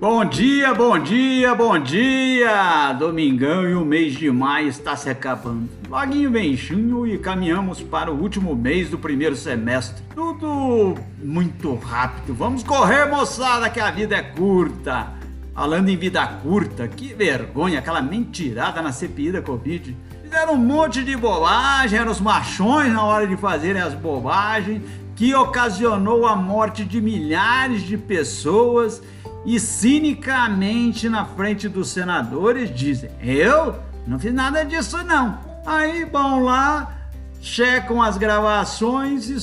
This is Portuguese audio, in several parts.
Bom dia, bom dia, bom dia! Domingão e o mês de maio está se acabando. Loguinho vem junho e caminhamos para o último mês do primeiro semestre. Tudo muito rápido. Vamos correr, moçada, que a vida é curta. Falando em vida curta, que vergonha aquela mentirada na CPI da Covid. Fizeram um monte de bobagem, eram os machões na hora de fazerem as bobagens, que ocasionou a morte de milhares de pessoas e cinicamente na frente dos senadores dizem: Eu não fiz nada disso não. Aí vão lá, checam as gravações e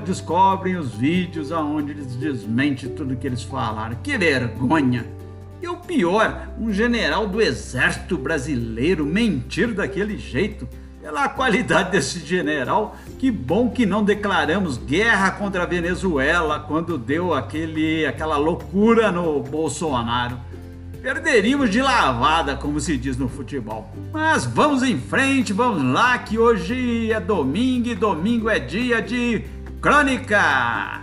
descobrem os vídeos onde eles desmentem tudo que eles falaram. Que vergonha! E o pior, um general do exército brasileiro mentir daquele jeito. Pela qualidade desse general, que bom que não declaramos guerra contra a Venezuela quando deu aquele, aquela loucura no Bolsonaro. Perderíamos de lavada, como se diz no futebol. Mas vamos em frente, vamos lá, que hoje é domingo e domingo é dia de crônica.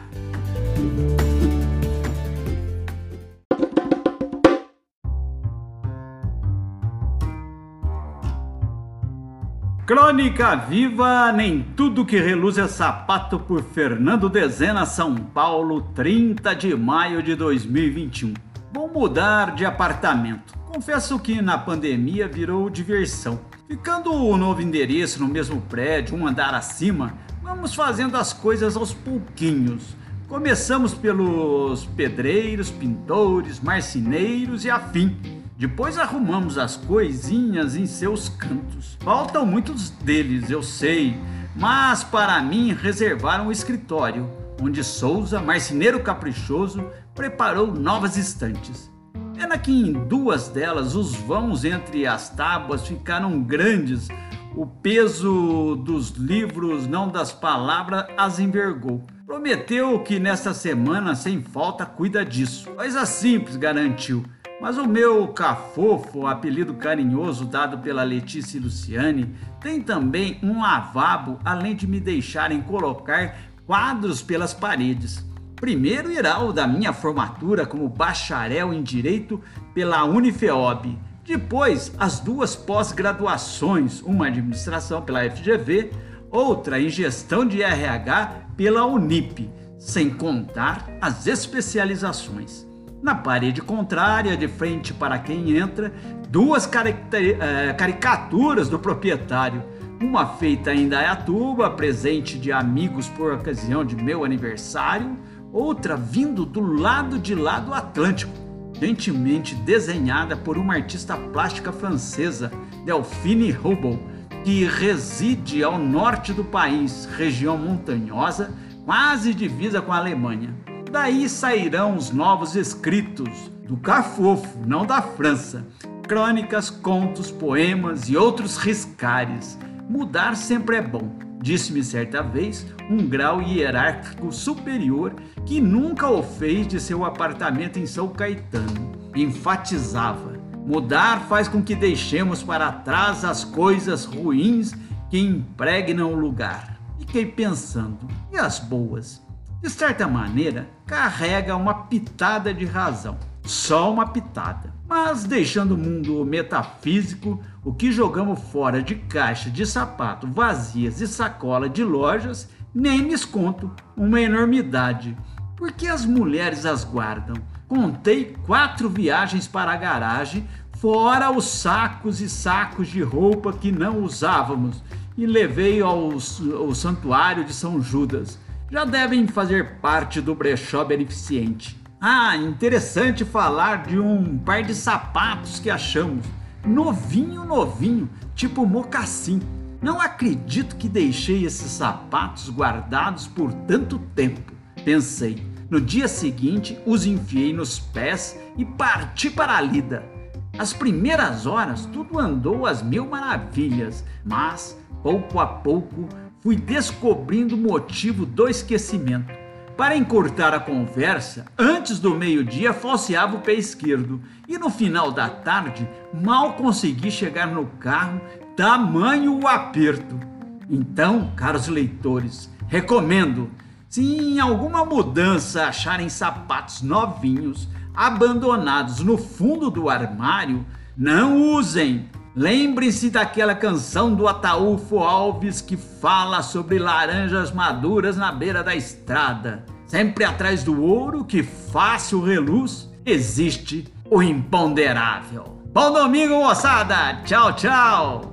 Crônica Viva, nem tudo que reluz é sapato por Fernando Dezena, São Paulo, 30 de maio de 2021. Vou mudar de apartamento. Confesso que na pandemia virou diversão. Ficando o novo endereço no mesmo prédio, um andar acima, vamos fazendo as coisas aos pouquinhos. Começamos pelos pedreiros, pintores, marceneiros e afim depois arrumamos as coisinhas em seus cantos. Faltam muitos deles, eu sei, mas para mim reservaram o escritório, onde Souza, marceneiro caprichoso, preparou novas estantes. Pena que em duas delas os vãos entre as tábuas ficaram grandes, o peso dos livros, não das palavras, as envergou. Prometeu que nesta semana, sem falta, cuida disso. Coisa simples, garantiu mas o meu cafofo, apelido carinhoso dado pela Letícia e Luciane, tem também um lavabo, além de me deixarem colocar quadros pelas paredes. Primeiro irá o da minha formatura como bacharel em Direito pela Unifeob. Depois, as duas pós-graduações, uma administração pela FGV, outra em gestão de RH pela Unip, sem contar as especializações. Na parede contrária, de frente para quem entra, duas eh, caricaturas do proprietário. Uma feita em Dayatuba, presente de amigos por ocasião de meu aniversário, outra vindo do lado de lá do Atlântico, gentilmente desenhada por uma artista plástica francesa, Delphine Hubble, que reside ao norte do país, região montanhosa, quase divisa com a Alemanha. Daí sairão os novos escritos do Cafofo, não da França. Crônicas, contos, poemas e outros riscares. Mudar sempre é bom, disse-me certa vez um grau hierárquico superior que nunca o fez de seu apartamento em São Caetano. Enfatizava: mudar faz com que deixemos para trás as coisas ruins que impregnam o lugar. Fiquei pensando, e as boas? De certa maneira, carrega uma pitada de razão. Só uma pitada. Mas deixando o mundo metafísico, o que jogamos fora de caixa de sapato vazias e sacola de lojas, nem lhes conto, uma enormidade. Porque as mulheres as guardam. Contei quatro viagens para a garagem, fora os sacos e sacos de roupa que não usávamos, e levei ao, ao santuário de São Judas já devem fazer parte do brechó beneficente. Ah, interessante falar de um par de sapatos que achamos. Novinho, novinho, tipo mocassim. Não acredito que deixei esses sapatos guardados por tanto tempo. Pensei. No dia seguinte, os enfiei nos pés e parti para a lida. As primeiras horas tudo andou às mil maravilhas, mas pouco a pouco fui descobrindo o motivo do esquecimento. Para encurtar a conversa, antes do meio-dia falseava o pé esquerdo e no final da tarde mal consegui chegar no carro, tamanho o aperto. Então, caros leitores, recomendo, se em alguma mudança acharem sapatos novinhos, abandonados no fundo do armário, não usem. Lembre-se daquela canção do Ataúfo Alves que fala sobre laranjas maduras na beira da estrada. Sempre atrás do ouro que fácil reluz, existe o imponderável. Bom domingo, moçada! Tchau, tchau!